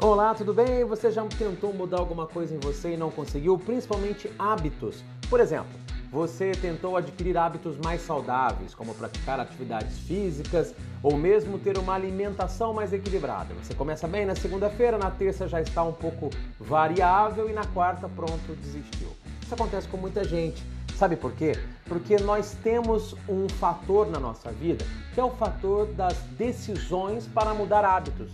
Olá, tudo bem? Você já tentou mudar alguma coisa em você e não conseguiu? Principalmente hábitos. Por exemplo, você tentou adquirir hábitos mais saudáveis, como praticar atividades físicas ou mesmo ter uma alimentação mais equilibrada. Você começa bem na segunda-feira, na terça já está um pouco variável e na quarta, pronto, desistiu. Isso acontece com muita gente. Sabe por quê? Porque nós temos um fator na nossa vida que é o fator das decisões para mudar hábitos.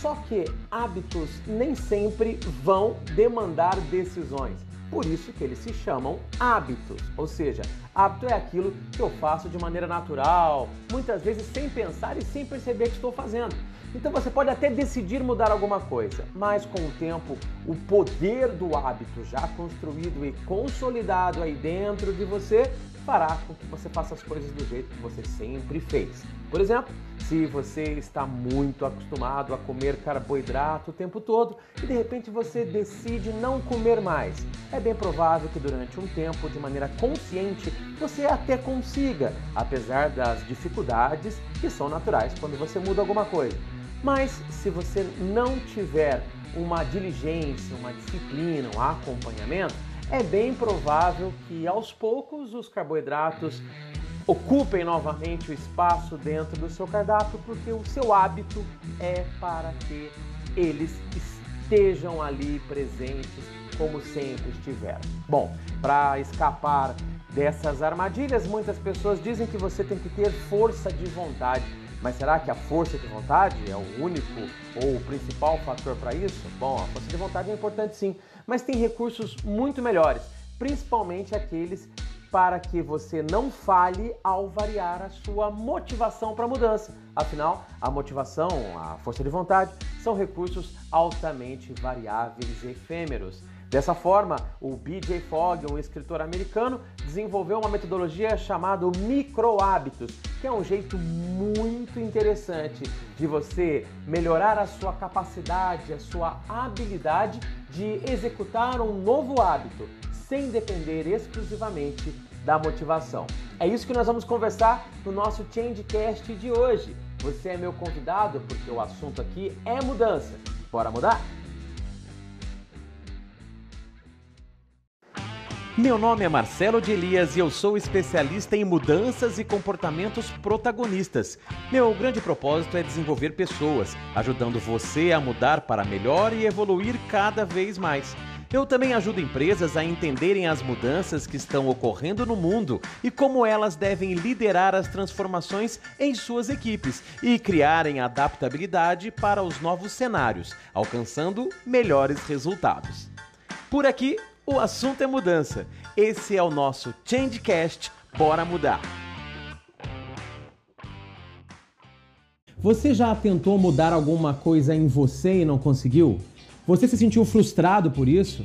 Só que hábitos nem sempre vão demandar decisões. Por isso que eles se chamam hábitos. Ou seja, hábito é aquilo que eu faço de maneira natural, muitas vezes sem pensar e sem perceber que estou fazendo. Então você pode até decidir mudar alguma coisa, mas com o tempo, o poder do hábito já construído e consolidado aí dentro de você fará com que você faça as coisas do jeito que você sempre fez. Por exemplo, se você está muito acostumado a comer carboidrato o tempo todo e de repente você decide não comer mais, é bem provável que durante um tempo, de maneira consciente, você até consiga, apesar das dificuldades que são naturais quando você muda alguma coisa. Mas se você não tiver uma diligência, uma disciplina, um acompanhamento, é bem provável que aos poucos os carboidratos ocupem novamente o espaço dentro do seu cardápio, porque o seu hábito é para que eles estejam ali presentes como sempre estiveram. Bom, para escapar dessas armadilhas, muitas pessoas dizem que você tem que ter força de vontade. Mas será que a força de vontade é o único ou o principal fator para isso? Bom, a força de vontade é importante sim, mas tem recursos muito melhores, principalmente aqueles para que você não falhe ao variar a sua motivação para a mudança. Afinal, a motivação, a força de vontade, são recursos altamente variáveis e efêmeros. Dessa forma, o B.J. Fogg, um escritor americano, desenvolveu uma metodologia chamada microhábitos, que é um jeito muito interessante de você melhorar a sua capacidade, a sua habilidade de executar um novo hábito, sem depender exclusivamente da motivação. É isso que nós vamos conversar no nosso Changecast de hoje. Você é meu convidado porque o assunto aqui é mudança. Bora mudar? Meu nome é Marcelo de Elias e eu sou especialista em mudanças e comportamentos protagonistas. Meu grande propósito é desenvolver pessoas, ajudando você a mudar para melhor e evoluir cada vez mais. Eu também ajudo empresas a entenderem as mudanças que estão ocorrendo no mundo e como elas devem liderar as transformações em suas equipes e criarem adaptabilidade para os novos cenários, alcançando melhores resultados. Por aqui, o assunto é mudança. Esse é o nosso Changecast. Bora mudar! Você já tentou mudar alguma coisa em você e não conseguiu? Você se sentiu frustrado por isso?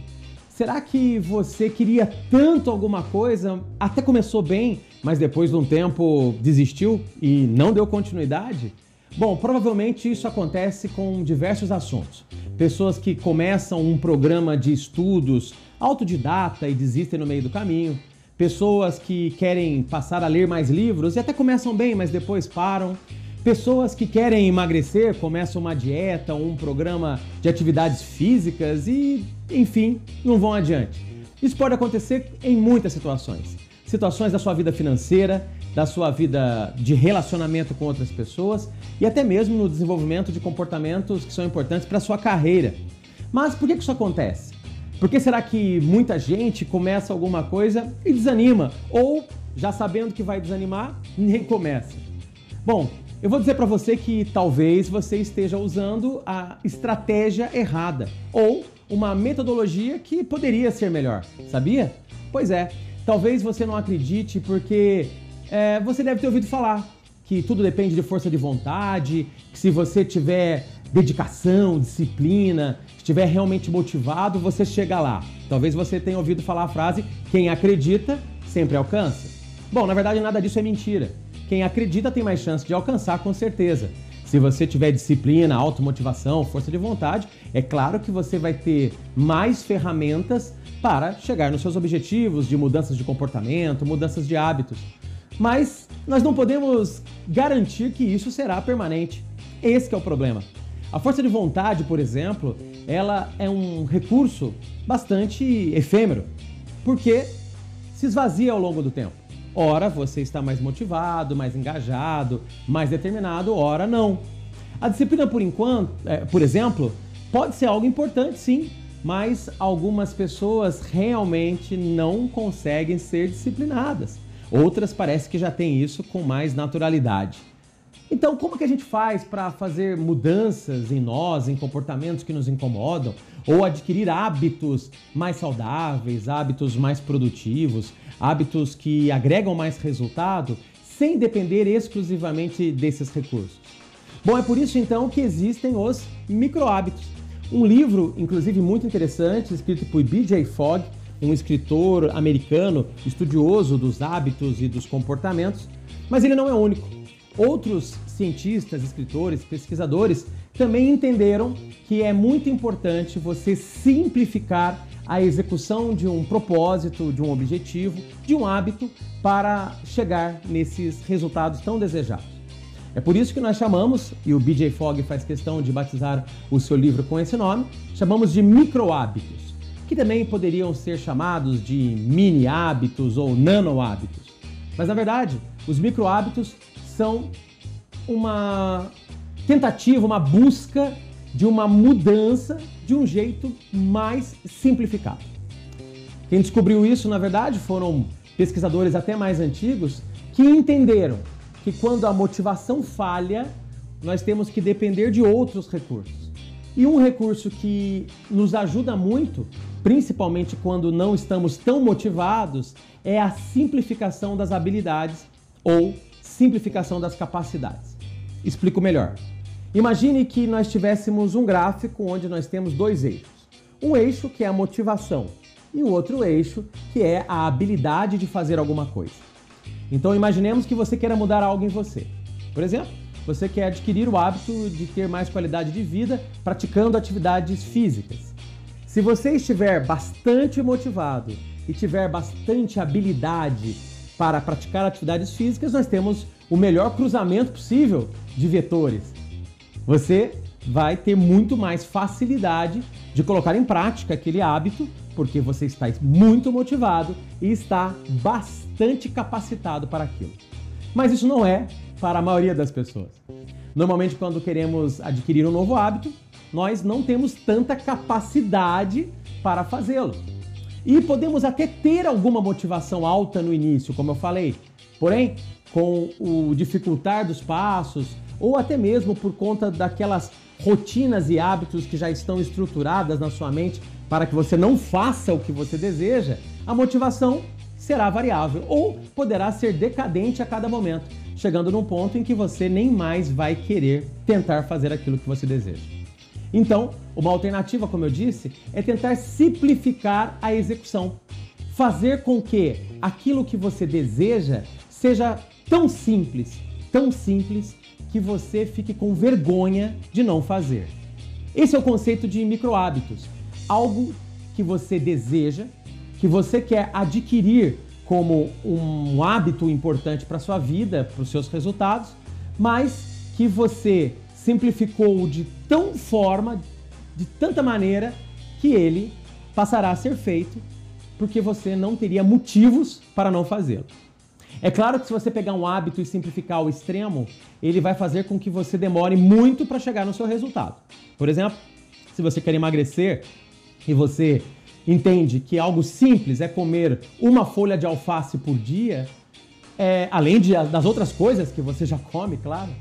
Será que você queria tanto alguma coisa, até começou bem, mas depois de um tempo desistiu e não deu continuidade? Bom, provavelmente isso acontece com diversos assuntos. Pessoas que começam um programa de estudos autodidata e desistem no meio do caminho. Pessoas que querem passar a ler mais livros e até começam bem, mas depois param. Pessoas que querem emagrecer, começam uma dieta, um programa de atividades físicas e, enfim, não vão adiante. Isso pode acontecer em muitas situações. Situações da sua vida financeira, da sua vida de relacionamento com outras pessoas e até mesmo no desenvolvimento de comportamentos que são importantes para a sua carreira. Mas por que isso acontece? Por que será que muita gente começa alguma coisa e desanima? Ou, já sabendo que vai desanimar, nem começa? Bom, eu vou dizer para você que talvez você esteja usando a estratégia errada ou uma metodologia que poderia ser melhor, sabia? Pois é, talvez você não acredite porque é, você deve ter ouvido falar que tudo depende de força de vontade, que se você tiver dedicação, disciplina, estiver realmente motivado, você chega lá. Talvez você tenha ouvido falar a frase: quem acredita sempre alcança. Bom, na verdade, nada disso é mentira. Quem acredita tem mais chance de alcançar, com certeza. Se você tiver disciplina, automotivação, força de vontade, é claro que você vai ter mais ferramentas para chegar nos seus objetivos de mudanças de comportamento, mudanças de hábitos. Mas nós não podemos garantir que isso será permanente. Esse é o problema. A força de vontade, por exemplo, ela é um recurso bastante efêmero, porque se esvazia ao longo do tempo. Ora você está mais motivado, mais engajado, mais determinado, ora não. A disciplina, por enquanto, é, por exemplo, pode ser algo importante, sim, mas algumas pessoas realmente não conseguem ser disciplinadas. Outras parece que já têm isso com mais naturalidade. Então, como que a gente faz para fazer mudanças em nós, em comportamentos que nos incomodam, ou adquirir hábitos mais saudáveis, hábitos mais produtivos, hábitos que agregam mais resultado, sem depender exclusivamente desses recursos? Bom, é por isso então que existem os microhábitos. Um livro, inclusive muito interessante, escrito por B.J. Fogg, um escritor americano estudioso dos hábitos e dos comportamentos, mas ele não é único. Outros cientistas, escritores, pesquisadores também entenderam que é muito importante você simplificar a execução de um propósito, de um objetivo, de um hábito para chegar nesses resultados tão desejados. É por isso que nós chamamos, e o BJ Fogg faz questão de batizar o seu livro com esse nome, chamamos de micro hábitos, que também poderiam ser chamados de mini hábitos ou nano hábitos. Mas na verdade, os micro hábitos são uma tentativa, uma busca de uma mudança de um jeito mais simplificado. Quem descobriu isso, na verdade, foram pesquisadores até mais antigos que entenderam que quando a motivação falha, nós temos que depender de outros recursos. E um recurso que nos ajuda muito, principalmente quando não estamos tão motivados, é a simplificação das habilidades ou simplificação das capacidades. Explico melhor. Imagine que nós tivéssemos um gráfico onde nós temos dois eixos. Um eixo que é a motivação e o outro eixo que é a habilidade de fazer alguma coisa. Então imaginemos que você queira mudar algo em você. Por exemplo, você quer adquirir o hábito de ter mais qualidade de vida praticando atividades físicas. Se você estiver bastante motivado e tiver bastante habilidade para praticar atividades físicas, nós temos o melhor cruzamento possível de vetores. Você vai ter muito mais facilidade de colocar em prática aquele hábito, porque você está muito motivado e está bastante capacitado para aquilo. Mas isso não é para a maioria das pessoas. Normalmente, quando queremos adquirir um novo hábito, nós não temos tanta capacidade para fazê-lo. E podemos até ter alguma motivação alta no início, como eu falei. Porém, com o dificultar dos passos, ou até mesmo por conta daquelas rotinas e hábitos que já estão estruturadas na sua mente para que você não faça o que você deseja, a motivação será variável ou poderá ser decadente a cada momento, chegando num ponto em que você nem mais vai querer tentar fazer aquilo que você deseja. Então, uma alternativa, como eu disse, é tentar simplificar a execução. Fazer com que aquilo que você deseja seja tão simples, tão simples, que você fique com vergonha de não fazer. Esse é o conceito de micro hábitos. Algo que você deseja, que você quer adquirir como um hábito importante para sua vida, para os seus resultados, mas que você simplificou de tão forma, de tanta maneira, que ele passará a ser feito porque você não teria motivos para não fazê-lo. É claro que se você pegar um hábito e simplificar ao extremo, ele vai fazer com que você demore muito para chegar no seu resultado. Por exemplo, se você quer emagrecer e você entende que algo simples é comer uma folha de alface por dia, é, além de, das outras coisas que você já come, claro,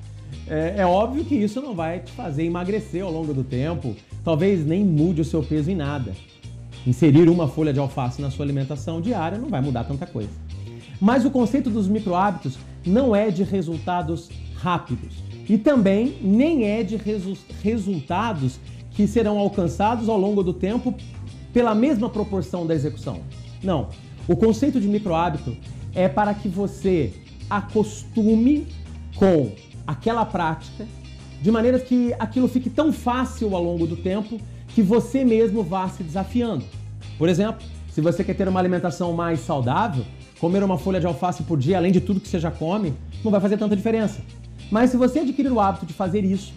é, é, óbvio que isso não vai te fazer emagrecer ao longo do tempo, talvez nem mude o seu peso em nada. Inserir uma folha de alface na sua alimentação diária não vai mudar tanta coisa. Mas o conceito dos micro hábitos não é de resultados rápidos e também nem é de resu resultados que serão alcançados ao longo do tempo pela mesma proporção da execução. Não. O conceito de micro hábito é para que você acostume com aquela prática de maneira que aquilo fique tão fácil ao longo do tempo que você mesmo vá se desafiando. Por exemplo, se você quer ter uma alimentação mais saudável, comer uma folha de alface por dia, além de tudo que você já come, não vai fazer tanta diferença. Mas se você adquirir o hábito de fazer isso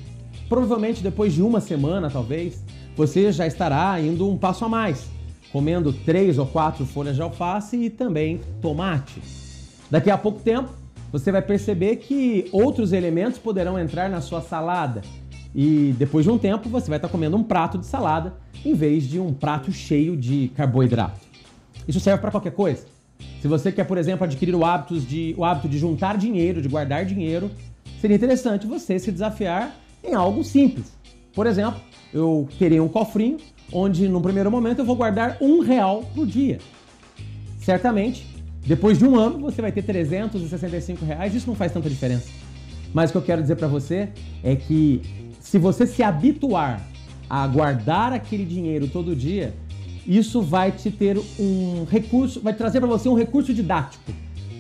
provavelmente depois de uma semana, talvez, você já estará indo um passo a mais, comendo três ou quatro folhas de alface e também tomate. Daqui a pouco tempo, você vai perceber que outros elementos poderão entrar na sua salada. E depois de um tempo, você vai estar comendo um prato de salada em vez de um prato cheio de carboidrato. Isso serve para qualquer coisa. Se você quer, por exemplo, adquirir o hábito, de, o hábito de juntar dinheiro, de guardar dinheiro, seria interessante você se desafiar em algo simples. Por exemplo, eu terei um cofrinho onde, no primeiro momento, eu vou guardar um real por dia. Certamente, depois de um ano, você vai ter 365 reais. Isso não faz tanta diferença. Mas o que eu quero dizer para você é que se você se habituar a guardar aquele dinheiro todo dia, isso vai te ter um recurso, vai trazer para você um recurso didático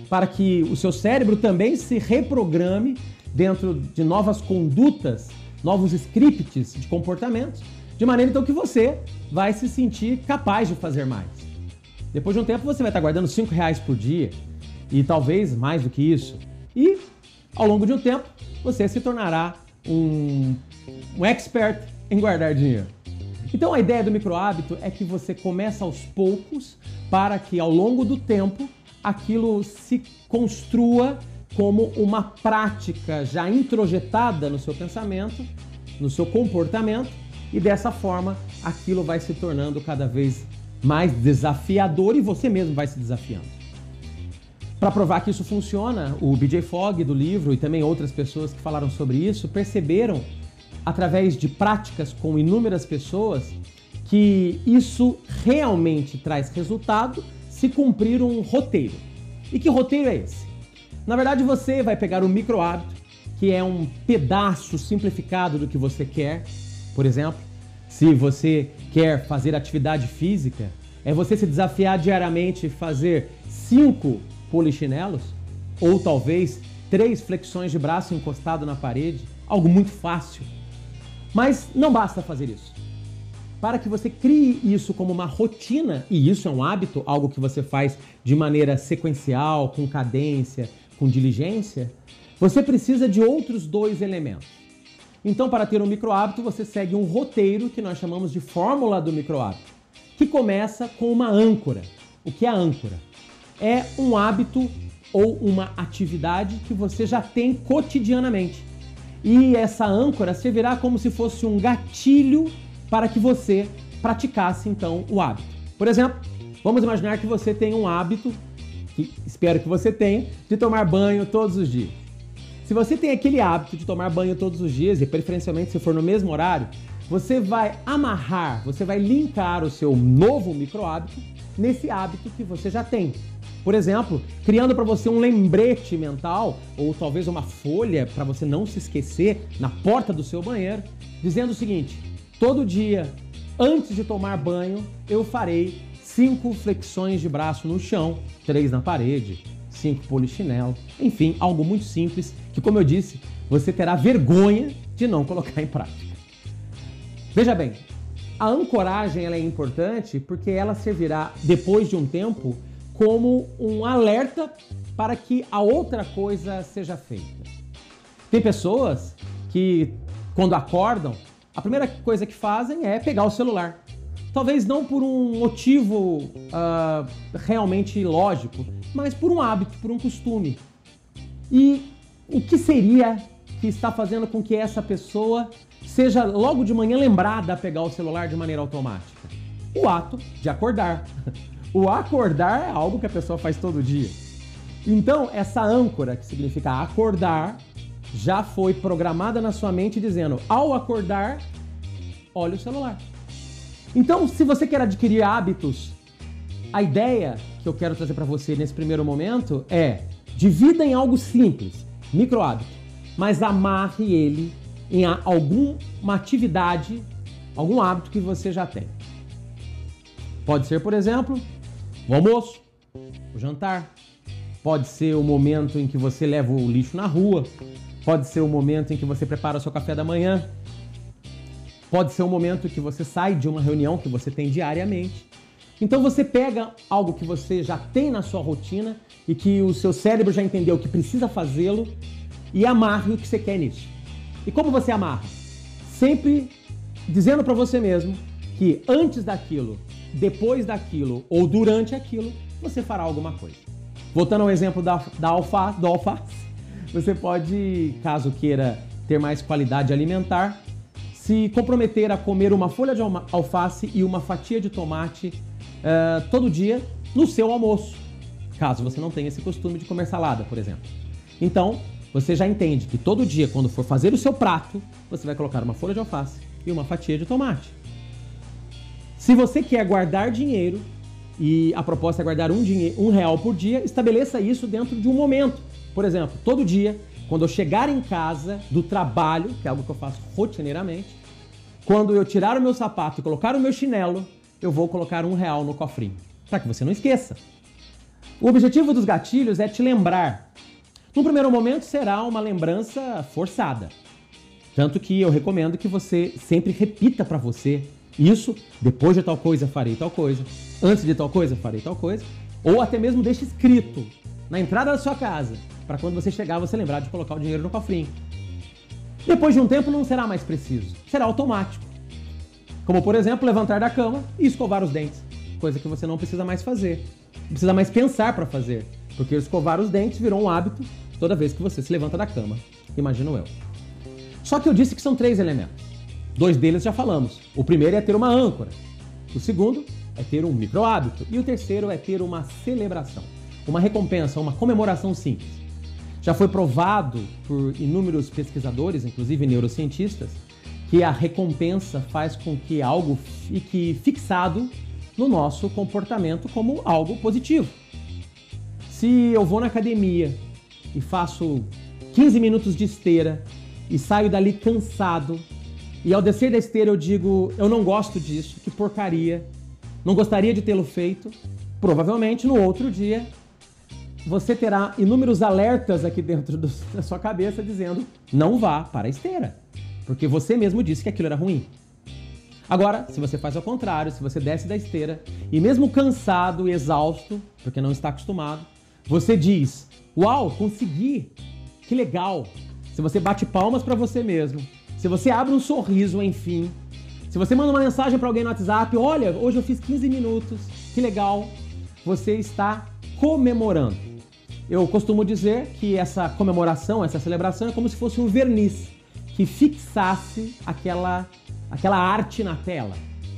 para que o seu cérebro também se reprograme dentro de novas condutas, novos scripts de comportamentos, de maneira então que você vai se sentir capaz de fazer mais. Depois de um tempo você vai estar guardando 5 reais por dia e talvez mais do que isso. E ao longo de um tempo você se tornará um, um expert em guardar dinheiro. Então a ideia do micro hábito é que você começa aos poucos para que ao longo do tempo aquilo se construa como uma prática já introjetada no seu pensamento, no seu comportamento e dessa forma aquilo vai se tornando cada vez mais desafiador e você mesmo vai se desafiando. Para provar que isso funciona, o BJ Fogg do livro e também outras pessoas que falaram sobre isso perceberam, através de práticas com inúmeras pessoas, que isso realmente traz resultado se cumprir um roteiro. E que roteiro é esse? Na verdade, você vai pegar o micro hábito, que é um pedaço simplificado do que você quer, por exemplo, se você quer fazer atividade física, é você se desafiar diariamente fazer cinco polichinelos ou talvez três flexões de braço encostado na parede, algo muito fácil. Mas não basta fazer isso. Para que você crie isso como uma rotina, e isso é um hábito, algo que você faz de maneira sequencial, com cadência, com diligência, você precisa de outros dois elementos. Então, para ter um micro hábito, você segue um roteiro que nós chamamos de fórmula do micro hábito, que começa com uma âncora. O que é a âncora? É um hábito ou uma atividade que você já tem cotidianamente. E essa âncora servirá como se fosse um gatilho para que você praticasse então o hábito. Por exemplo, vamos imaginar que você tem um hábito, que espero que você tenha, de tomar banho todos os dias. Se você tem aquele hábito de tomar banho todos os dias, e preferencialmente se for no mesmo horário, você vai amarrar, você vai linkar o seu novo micro hábito nesse hábito que você já tem. Por exemplo, criando para você um lembrete mental ou talvez uma folha para você não se esquecer na porta do seu banheiro, dizendo o seguinte: todo dia, antes de tomar banho, eu farei cinco flexões de braço no chão, três na parede, cinco polichinelo, enfim, algo muito simples que, como eu disse, você terá vergonha de não colocar em prática. Veja bem, a ancoragem é importante porque ela servirá, depois de um tempo, como um alerta para que a outra coisa seja feita. Tem pessoas que, quando acordam, a primeira coisa que fazem é pegar o celular. Talvez não por um motivo uh, realmente lógico, mas por um hábito, por um costume. E o que seria que está fazendo com que essa pessoa seja logo de manhã lembrada a pegar o celular de maneira automática? O ato de acordar. O acordar é algo que a pessoa faz todo dia. Então, essa âncora, que significa acordar, já foi programada na sua mente dizendo: ao acordar, olhe o celular. Então, se você quer adquirir hábitos, a ideia que eu quero trazer para você nesse primeiro momento é divida em algo simples, micro hábito, mas amarre ele em alguma atividade, algum hábito que você já tem. Pode ser, por exemplo, o almoço, o jantar. Pode ser o momento em que você leva o lixo na rua. Pode ser o momento em que você prepara o seu café da manhã. Pode ser o momento que você sai de uma reunião que você tem diariamente. Então você pega algo que você já tem na sua rotina e que o seu cérebro já entendeu que precisa fazê-lo e amarre o que você quer nisso. E como você amarra? sempre dizendo para você mesmo que antes daquilo, depois daquilo ou durante aquilo, você fará alguma coisa. Voltando ao exemplo da, da do alface, você pode, caso queira ter mais qualidade alimentar, se comprometer a comer uma folha de alface e uma fatia de tomate uh, todo dia no seu almoço, caso você não tenha esse costume de comer salada, por exemplo. Então, você já entende que todo dia, quando for fazer o seu prato, você vai colocar uma folha de alface e uma fatia de tomate. Se você quer guardar dinheiro e a proposta é guardar um, um real por dia, estabeleça isso dentro de um momento. Por exemplo, todo dia, quando eu chegar em casa do trabalho, que é algo que eu faço rotineiramente, quando eu tirar o meu sapato e colocar o meu chinelo, eu vou colocar um real no cofrinho, para que você não esqueça. O objetivo dos gatilhos é te lembrar. No primeiro momento será uma lembrança forçada. Tanto que eu recomendo que você sempre repita para você isso, depois de tal coisa farei tal coisa, antes de tal coisa farei tal coisa, ou até mesmo deixe escrito na entrada da sua casa, para quando você chegar você lembrar de colocar o dinheiro no cofrinho. Depois de um tempo não será mais preciso, será automático. Como por exemplo, levantar da cama e escovar os dentes, coisa que você não precisa mais fazer, não precisa mais pensar para fazer, porque escovar os dentes virou um hábito toda vez que você se levanta da cama, imagino eu. Só que eu disse que são três elementos. Dois deles já falamos. O primeiro é ter uma âncora. O segundo é ter um micro hábito. E o terceiro é ter uma celebração. Uma recompensa, uma comemoração simples. Já foi provado por inúmeros pesquisadores, inclusive neurocientistas, que a recompensa faz com que algo fique fixado no nosso comportamento como algo positivo. Se eu vou na academia e faço 15 minutos de esteira e saio dali cansado. E ao descer da esteira eu digo, eu não gosto disso, que porcaria, não gostaria de tê-lo feito. Provavelmente no outro dia você terá inúmeros alertas aqui dentro do, da sua cabeça dizendo não vá para a esteira, porque você mesmo disse que aquilo era ruim. Agora, se você faz ao contrário, se você desce da esteira e mesmo cansado e exausto, porque não está acostumado, você diz: Uau, consegui! Que legal! se você bate palmas para você mesmo, se você abre um sorriso, enfim, se você manda uma mensagem para alguém no WhatsApp, olha, hoje eu fiz 15 minutos, que legal, você está comemorando. Eu costumo dizer que essa comemoração, essa celebração é como se fosse um verniz que fixasse aquela, aquela arte na tela.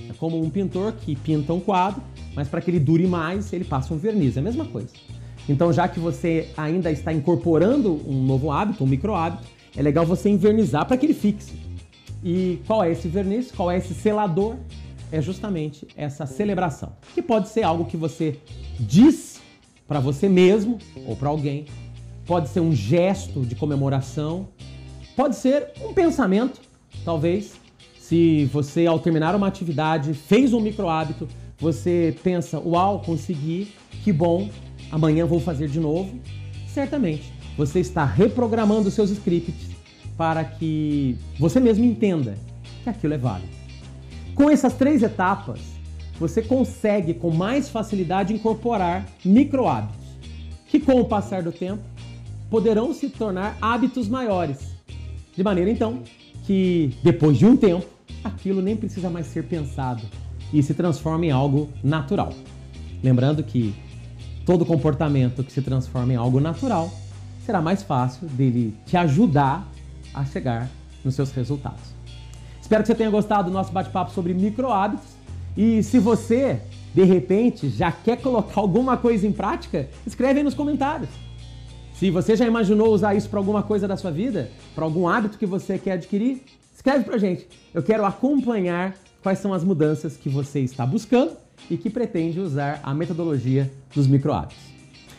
É como um pintor que pinta um quadro, mas para que ele dure mais, ele passa um verniz. É a mesma coisa. Então, já que você ainda está incorporando um novo hábito, um micro hábito, é legal você invernizar para que ele fixe. E qual é esse verniz? Qual é esse selador? É justamente essa celebração, que pode ser algo que você diz para você mesmo ou para alguém, pode ser um gesto de comemoração, pode ser um pensamento, talvez. Se você, ao terminar uma atividade, fez um micro hábito, você pensa: Uau, consegui, que bom, amanhã vou fazer de novo, certamente você está reprogramando seus scripts para que você mesmo entenda que aquilo é válido. Com essas três etapas, você consegue com mais facilidade incorporar micro hábitos, que com o passar do tempo poderão se tornar hábitos maiores. De maneira então que depois de um tempo, aquilo nem precisa mais ser pensado e se transforma em algo natural. Lembrando que todo comportamento que se transforma em algo natural, será mais fácil dele te ajudar a chegar nos seus resultados. Espero que você tenha gostado do nosso bate-papo sobre micro hábitos. E se você, de repente, já quer colocar alguma coisa em prática, escreve aí nos comentários. Se você já imaginou usar isso para alguma coisa da sua vida, para algum hábito que você quer adquirir, escreve para gente. Eu quero acompanhar quais são as mudanças que você está buscando e que pretende usar a metodologia dos microhábitos.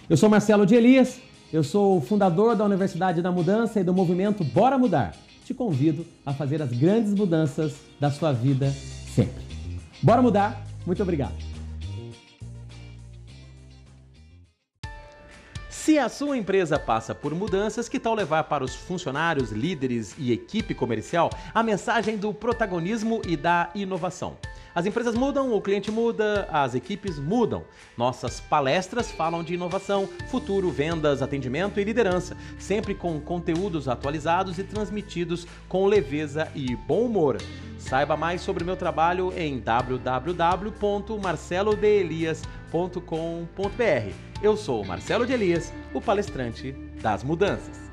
Eu sou Marcelo de Elias, eu sou o fundador da Universidade da Mudança e do movimento Bora Mudar. Te convido a fazer as grandes mudanças da sua vida sempre. Bora mudar? Muito obrigado. Se a sua empresa passa por mudanças, que tal levar para os funcionários, líderes e equipe comercial a mensagem do protagonismo e da inovação? As empresas mudam, o cliente muda, as equipes mudam. Nossas palestras falam de inovação, futuro, vendas, atendimento e liderança, sempre com conteúdos atualizados e transmitidos com leveza e bom humor. Saiba mais sobre o meu trabalho em www.marcelodeelias.com.br. Eu sou Marcelo de Elias, o palestrante das mudanças.